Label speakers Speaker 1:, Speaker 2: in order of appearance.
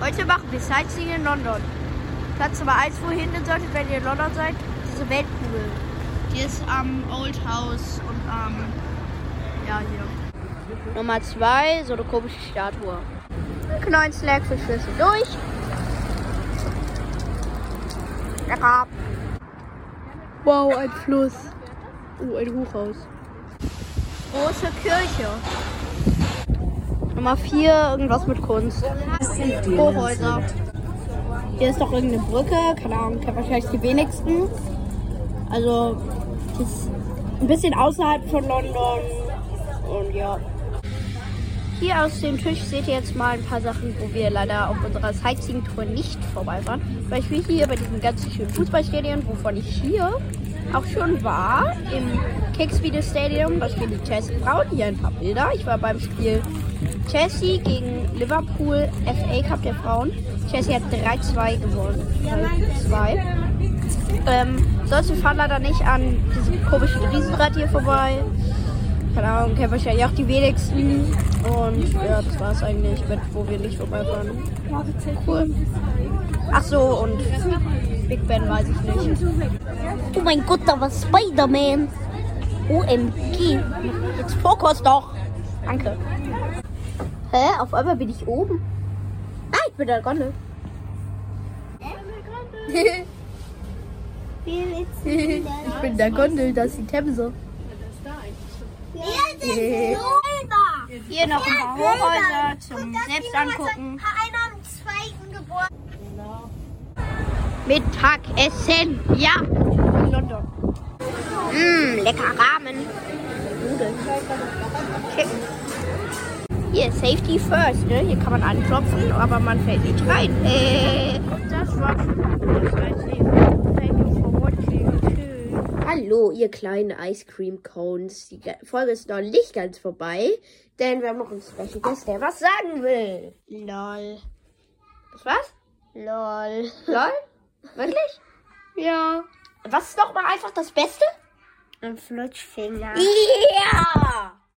Speaker 1: Heute machen wir Sightseeing in London. Platz Nummer 1, wo ihr hin solltet, wenn ihr in London seid, diese Weltkugel. Die ist am Old House und am, ja, hier. Nummer 2, so eine komische Statue. Neuen Slack für Schlüssel durch. Lecker. Wow, ein Fluss. Uh, ein Hochhaus. Große Kirche. Nummer 4, irgendwas mit Kunst. Hochhäuser. Hier ist doch irgendeine Brücke, keine Ahnung, kennt wahrscheinlich die wenigsten. Also, ist ein bisschen außerhalb von London. Und ja. Hier aus dem Tisch seht ihr jetzt mal ein paar Sachen, wo wir leider auf unserer Sightseeing-Tour nicht vorbeifahren. Zum Beispiel hier bei diesem ganz schönen Fußballstadion, wovon ich hier auch schon war. Im Kickspeed Stadium, spielen die Chelsea Frauen. Hier ein paar Bilder. Ich war beim Spiel Chelsea gegen Liverpool FA Cup der Frauen. Chelsea hat 3-2 gewonnen. 3-2. Ähm, sonst wir fahren leider nicht an diesem komischen Riesenrad hier vorbei. Keine Ahnung, kennen wahrscheinlich auch die wenigsten. Und ja, das war es eigentlich, mit, wo wir nicht vorbeifahren. Cool. Ach so, und Big Ben weiß ich nicht. Oh mein Gott, da war Spider-Man. OMG. Jetzt Fokus doch. Danke. Hä? Auf einmal bin ich oben. Ah, ich bin der Gondel. ich bin der Gondel, das ist die Themse.
Speaker 2: Wir sind Silber.
Speaker 1: Hier noch ein paar Hochhäuser zum selbst angucken.
Speaker 2: Einer am zweiten Geburtstag.
Speaker 1: Mittagessen, ja. In London. Mmm, lecker Ramen. Nudeln. Chicken. Hier, Safety First, ne? Hier kann man anklopfen, aber man fällt nicht rein. Äh, das war's. Thank you for watching. Tschüss. Hallo, ihr kleinen Ice Cream Cones. Die Ge- Folge ist noch nicht ganz vorbei, denn wir haben noch einen Special Guest, der was sagen will. Lol. Das was? Lol. Lol? Wirklich? Ja. Was ist doch mal einfach das Beste?
Speaker 2: Ein Flutschfinger.
Speaker 1: Ja!